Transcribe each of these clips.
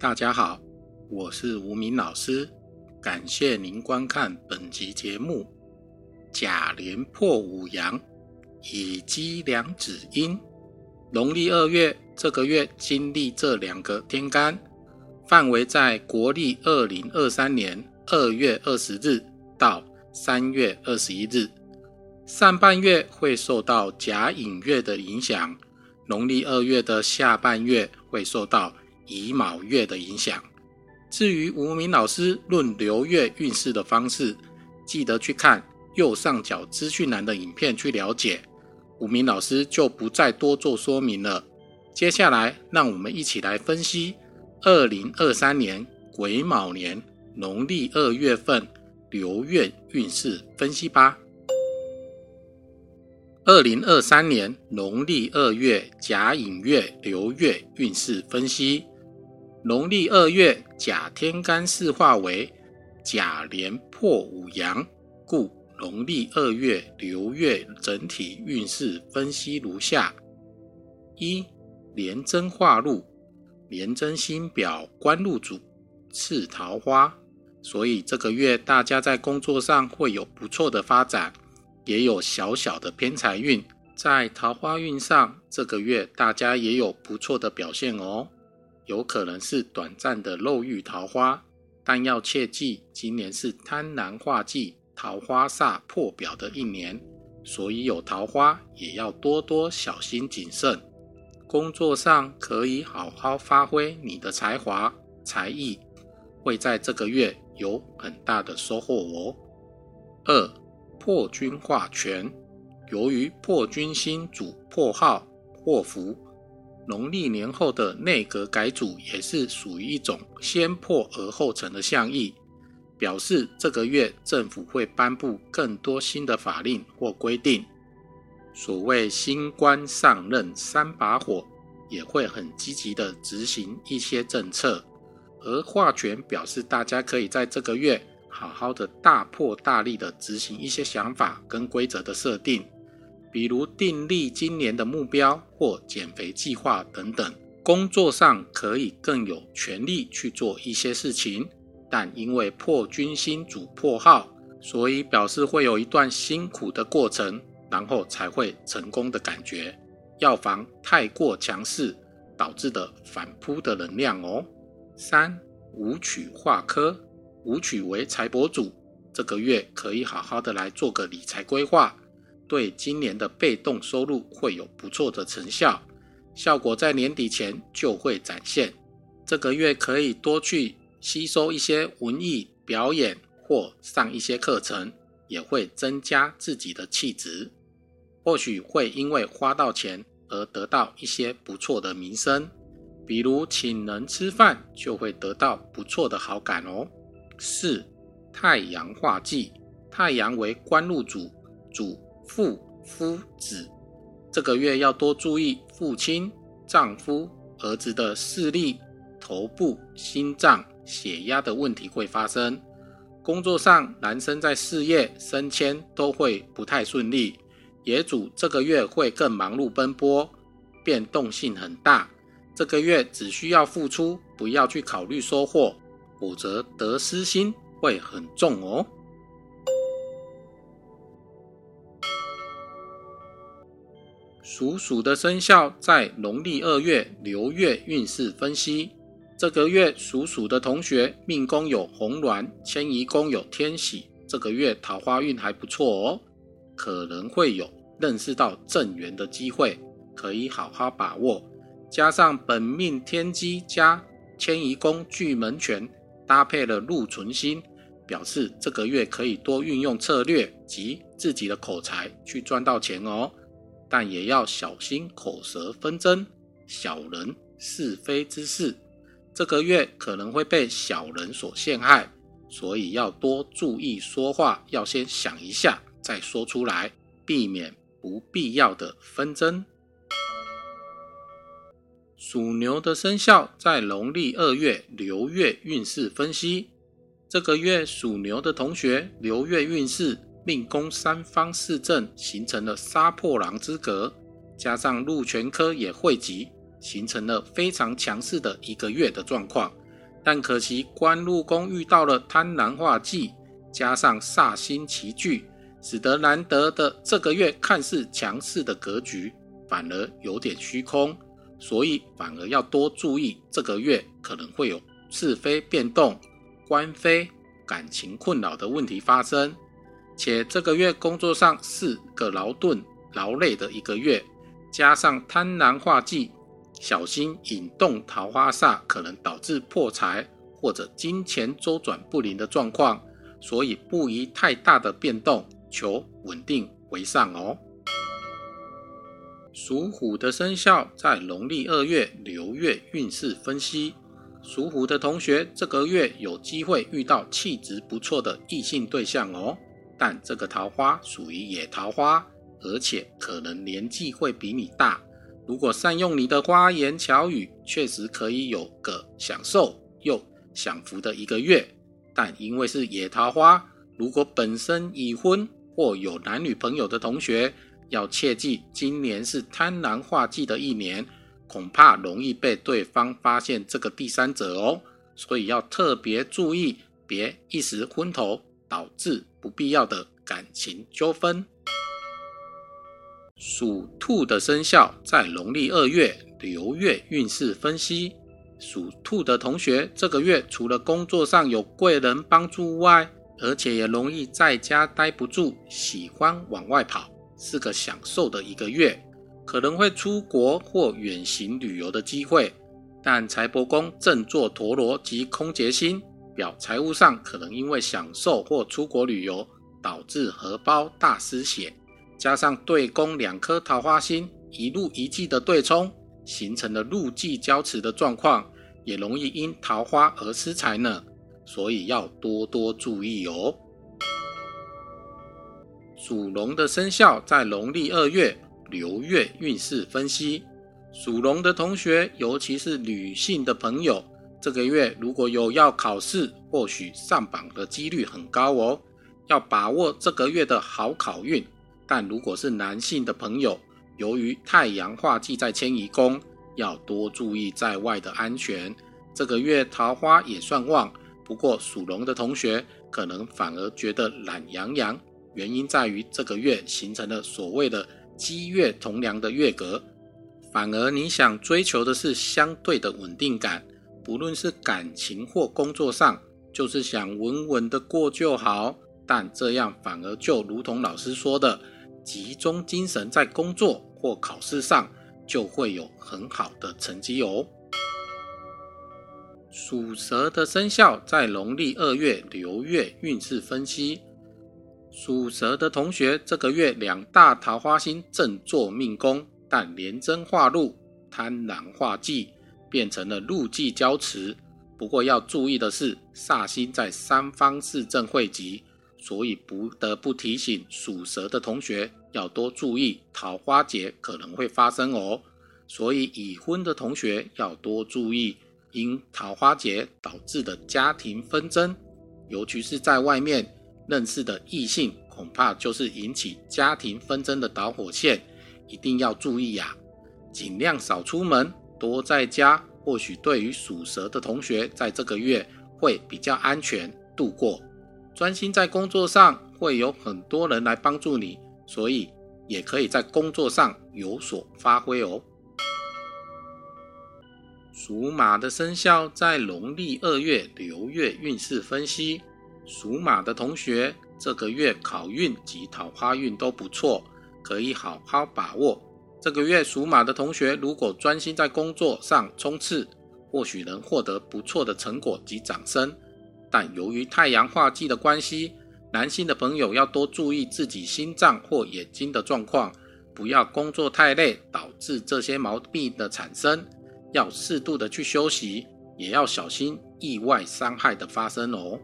大家好，我是吴明老师，感谢您观看本集节目。甲连破五阳，乙积两子阴。农历二月这个月经历这两个天干，范围在国历二零二三年二月二十日到三月二十一日。上半月会受到甲寅月的影响，农历二月的下半月会受到乙卯月的影响。至于吴明老师论流月运势的方式，记得去看右上角资讯栏的影片去了解。吴明老师就不再多做说明了。接下来，让我们一起来分析二零二三年癸卯年农历二月份流月运势分析吧。二零二三年农历二月甲寅月流月运势分析：农历二月甲天干四化为甲连破五阳，故农历二月流月整体运势分析如下：一、廉贞化禄，廉贞星表官禄主次桃花，所以这个月大家在工作上会有不错的发展。也有小小的偏财运，在桃花运上，这个月大家也有不错的表现哦。有可能是短暂的漏遇桃花，但要切记，今年是贪婪化忌、桃花煞破表的一年，所以有桃花也要多多小心谨慎。工作上可以好好发挥你的才华、才艺，会在这个月有很大的收获哦。二。破军化权，由于破军星主破耗祸福，农历年后的内阁改组也是属于一种先破而后成的象意，表示这个月政府会颁布更多新的法令或规定。所谓新官上任三把火，也会很积极的执行一些政策，而化权表示大家可以在这个月。好好的大破大立的执行一些想法跟规则的设定，比如订立今年的目标或减肥计划等等。工作上可以更有权力去做一些事情，但因为破军星主破耗，所以表示会有一段辛苦的过程，然后才会成功的感觉。要防太过强势导致的反扑的能量哦。三武曲化科。武曲为财帛主，这个月可以好好的来做个理财规划，对今年的被动收入会有不错的成效，效果在年底前就会展现。这个月可以多去吸收一些文艺表演或上一些课程，也会增加自己的气质。或许会因为花到钱而得到一些不错的名声，比如请人吃饭就会得到不错的好感哦。四太阳化忌，太阳为官禄主，主父夫子。这个月要多注意父亲、丈夫、儿子的视力、头部、心脏、血压的问题会发生。工作上，男生在事业升迁都会不太顺利。野主这个月会更忙碌奔波，变动性很大。这个月只需要付出，不要去考虑收获。否则得失心会很重哦。属鼠的生肖在农历二月流月运势分析，这个月属鼠的同学命宫有红鸾，迁移宫有天喜，这个月桃花运还不错哦，可能会有认识到正缘的机会，可以好好把握。加上本命天机加迁移宫巨门权。搭配了禄存星，表示这个月可以多运用策略及自己的口才去赚到钱哦，但也要小心口舌纷争、小人是非之事。这个月可能会被小人所陷害，所以要多注意说话，要先想一下再说出来，避免不必要的纷争。属牛的生肖在农历二月流月运势分析，这个月属牛的同学流月运势命宫三方四正形成了杀破狼之格，加上禄全科也汇集，形成了非常强势的一个月的状况。但可惜官禄宫遇到了贪婪化忌，加上煞星齐聚，使得难得的这个月看似强势的格局，反而有点虚空。所以反而要多注意，这个月可能会有是非变动、官非、感情困扰的问题发生。且这个月工作上是个劳顿劳累的一个月，加上贪婪化忌。小心引动桃花煞，可能导致破财或者金钱周转不灵的状况，所以不宜太大的变动，求稳定为上哦。属虎的生肖在农历二月流月运势分析，属虎的同学这个月有机会遇到气质不错的异性对象哦，但这个桃花属于野桃花，而且可能年纪会比你大。如果善用你的花言巧语，确实可以有个享受又享福的一个月。但因为是野桃花，如果本身已婚或有男女朋友的同学，要切记，今年是贪婪化忌的一年，恐怕容易被对方发现这个第三者哦。所以要特别注意，别一时昏头，导致不必要的感情纠纷。属兔的生肖在农历二月流月运势分析，属兔的同学这个月除了工作上有贵人帮助外，而且也容易在家待不住，喜欢往外跑，是个享受的一个月，可能会出国或远行旅游的机会。但财帛宫正坐陀螺及空劫星，表财务上可能因为享受或出国旅游，导致荷包大失血。加上对宫两颗桃花星一路一季的对冲，形成了路忌交持的状况，也容易因桃花而失财呢，所以要多多注意哦。属龙的生肖在农历二月流月运势分析，属龙的同学，尤其是女性的朋友，这个月如果有要考试，或许上榜的几率很高哦，要把握这个月的好考运。但如果是男性的朋友，由于太阳化忌在迁移宫，要多注意在外的安全。这个月桃花也算旺，不过属龙的同学可能反而觉得懒洋洋，原因在于这个月形成了所谓的积月同梁的月格，反而你想追求的是相对的稳定感，不论是感情或工作上，就是想稳稳的过就好。但这样反而就如同老师说的。集中精神在工作或考试上，就会有很好的成绩哦。属蛇的生肖在农历二月流月运势分析，属蛇的同学这个月两大桃花星正坐命宫，但连贞化禄，贪婪化忌，变成了禄忌交持。不过要注意的是，煞星在三方四正汇集。所以不得不提醒属蛇的同学要多注意桃花劫可能会发生哦。所以已婚的同学要多注意因桃花劫导致的家庭纷争，尤其是在外面认识的异性，恐怕就是引起家庭纷争的导火线，一定要注意呀！尽量少出门，多在家，或许对于属蛇的同学，在这个月会比较安全度过。专心在工作上，会有很多人来帮助你，所以也可以在工作上有所发挥哦。属马的生肖在农历二月流月运势分析，属马的同学这个月考运及桃花运都不错，可以好好把握。这个月属马的同学如果专心在工作上冲刺，或许能获得不错的成果及掌声。但由于太阳化忌的关系，男性的朋友要多注意自己心脏或眼睛的状况，不要工作太累导致这些毛病的产生，要适度的去休息，也要小心意外伤害的发生哦。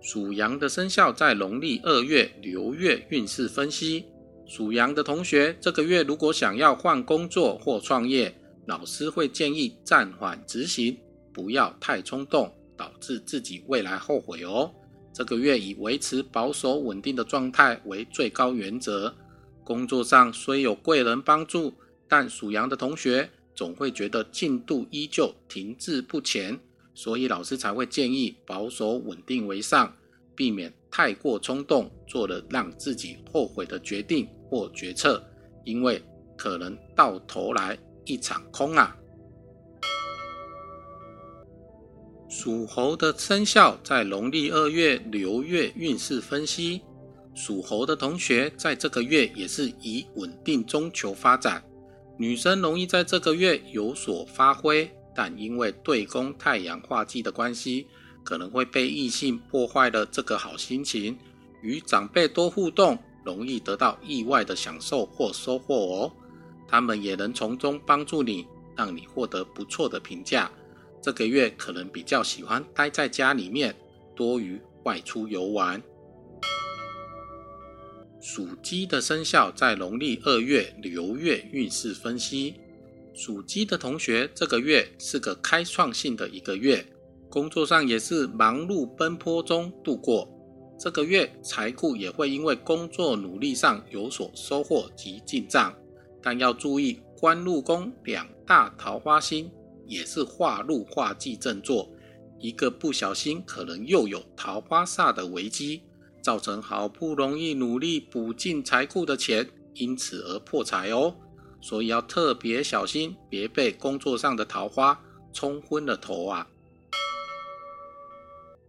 属羊的生肖在农历二月流月运势分析，属羊的同学这个月如果想要换工作或创业，老师会建议暂缓执行。不要太冲动，导致自己未来后悔哦。这个月以维持保守稳定的状态为最高原则。工作上虽有贵人帮助，但属羊的同学总会觉得进度依旧停滞不前，所以老师才会建议保守稳定为上，避免太过冲动做了让自己后悔的决定或决策，因为可能到头来一场空啊。属猴的生肖在农历二月流月运势分析，属猴的同学在这个月也是以稳定中求发展。女生容易在这个月有所发挥，但因为对宫太阳化忌的关系，可能会被异性破坏了这个好心情。与长辈多互动，容易得到意外的享受或收获哦。他们也能从中帮助你，让你获得不错的评价。这个月可能比较喜欢待在家里面，多于外出游玩。属鸡的生肖在农历二月流月运势分析，属鸡的同学这个月是个开创性的一个月，工作上也是忙碌奔波中度过。这个月财库也会因为工作努力上有所收获及进账，但要注意官禄宫两大桃花星。也是化禄化忌正坐，一个不小心可能又有桃花煞的危机，造成好不容易努力补进财库的钱，因此而破财哦。所以要特别小心，别被工作上的桃花冲昏了头啊！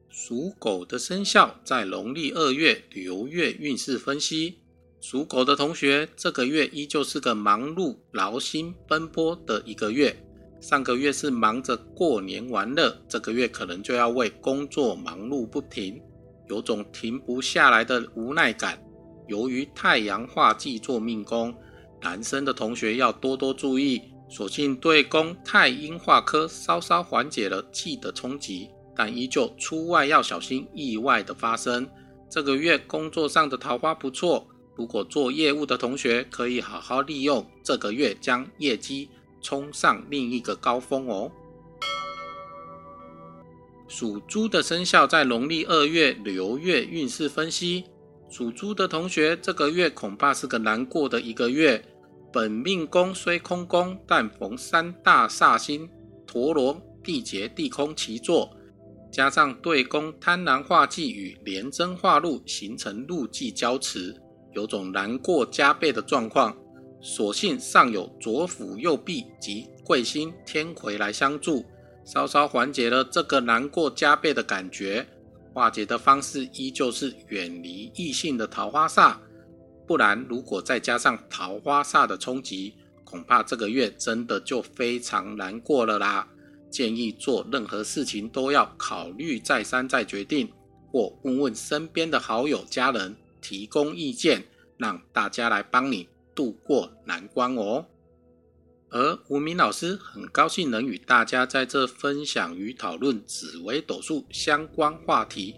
属狗的生肖在农历二月流月运势分析，属狗的同学这个月依旧是个忙碌、劳心、奔波的一个月。上个月是忙着过年玩乐，这个月可能就要为工作忙碌不停，有种停不下来的无奈感。由于太阳化忌做命宫，男生的同学要多多注意。所幸对宫太阴化科稍稍缓解了忌的冲击，但依旧出外要小心意外的发生。这个月工作上的桃花不错，如果做业务的同学可以好好利用这个月将业绩。冲上另一个高峰哦！属猪的生肖在农历二月流月运势分析，属猪的同学这个月恐怕是个难过的一个月。本命宫虽空宫，但逢三大煞星陀罗、地劫、地空齐坐，加上对宫贪婪化忌与廉贞化禄，形成禄忌交持，有种难过加倍的状况。所幸上有左辅右弼及贵星天魁来相助，稍稍缓解了这个难过加倍的感觉。化解的方式依旧是远离异性的桃花煞，不然如果再加上桃花煞的冲击，恐怕这个月真的就非常难过了啦。建议做任何事情都要考虑再三再决定，或问问身边的好友家人提供意见，让大家来帮你。度过难关哦。而吴明老师很高兴能与大家在这分享与讨论紫微斗数相关话题。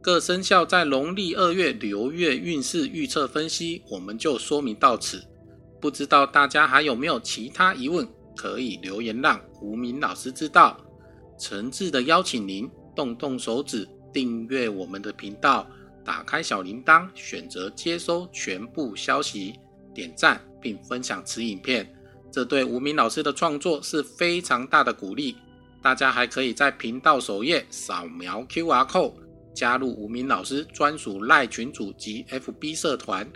各生肖在农历二月流月运势预测分析，我们就说明到此。不知道大家还有没有其他疑问，可以留言让吴明老师知道。诚挚的邀请您动动手指订阅我们的频道，打开小铃铛，选择接收全部消息。点赞并分享此影片，这对无名老师的创作是非常大的鼓励。大家还可以在频道首页扫描 QR code，加入无名老师专属赖群组及 FB 社团，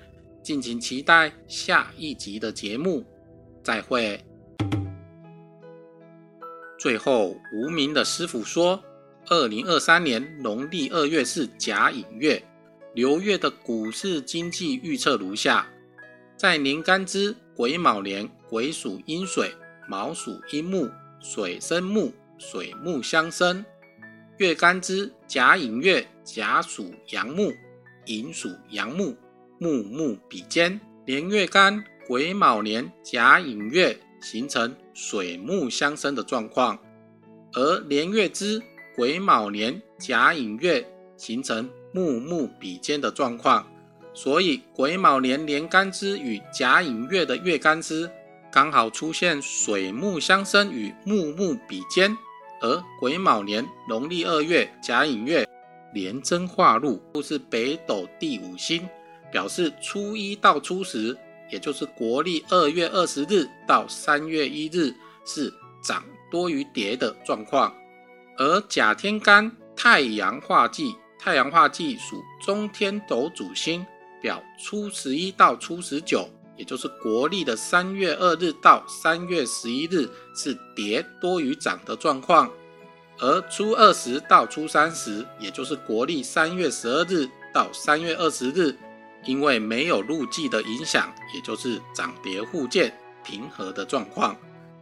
敬请期待下一集的节目。再会。最后，无名的师傅说，二零二三年农历二月是甲寅月，流月的股市经济预测如下。在年干支癸卯年，癸属阴水，卯属阴木，水生木，水木相生；月干支甲寅月，甲属阳木，寅属阳木，木木比肩。年月干癸卯年，甲寅月，形成水木相生的状况；而年月支癸卯年，甲寅月，形成木木比肩的状况。所以癸卯年年干支与甲寅月的月干支刚好出现水木相生与木木比肩，而癸卯年农历二月甲寅月连贞化禄，又是北斗第五星，表示初一到初十，也就是国历二月二十日到三月一日是涨多于跌的状况。而甲天干太阳化忌，太阳化忌属中天斗主星，表初十一到初十九，也就是国历的三月二日到三月十一日是跌多于涨的状况。而初二十到初三十，也就是国历三月十二日到三月二十日，因为没有入季的影响，也就是涨跌互见、平和的状况，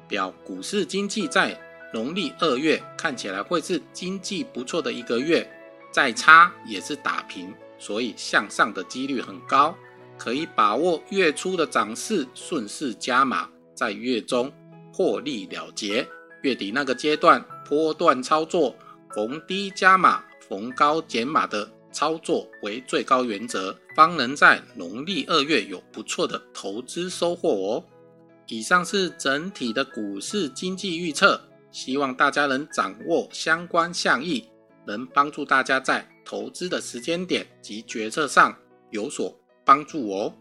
表股市经济在农历二月看起来会是经济不错的一个月，再差也是打平，所以向上的几率很高，可以把握月初的涨势，顺势加码，在月中获利了结。月底那个阶段，波段操作，逢低加码，逢高减码的操作为最高原则，方能在农历二月有不错的投资收获哦。以上是整体的股市经济预测，希望大家能掌握相关项意，能帮助大家在投资的时间点及决策上有所帮助哦。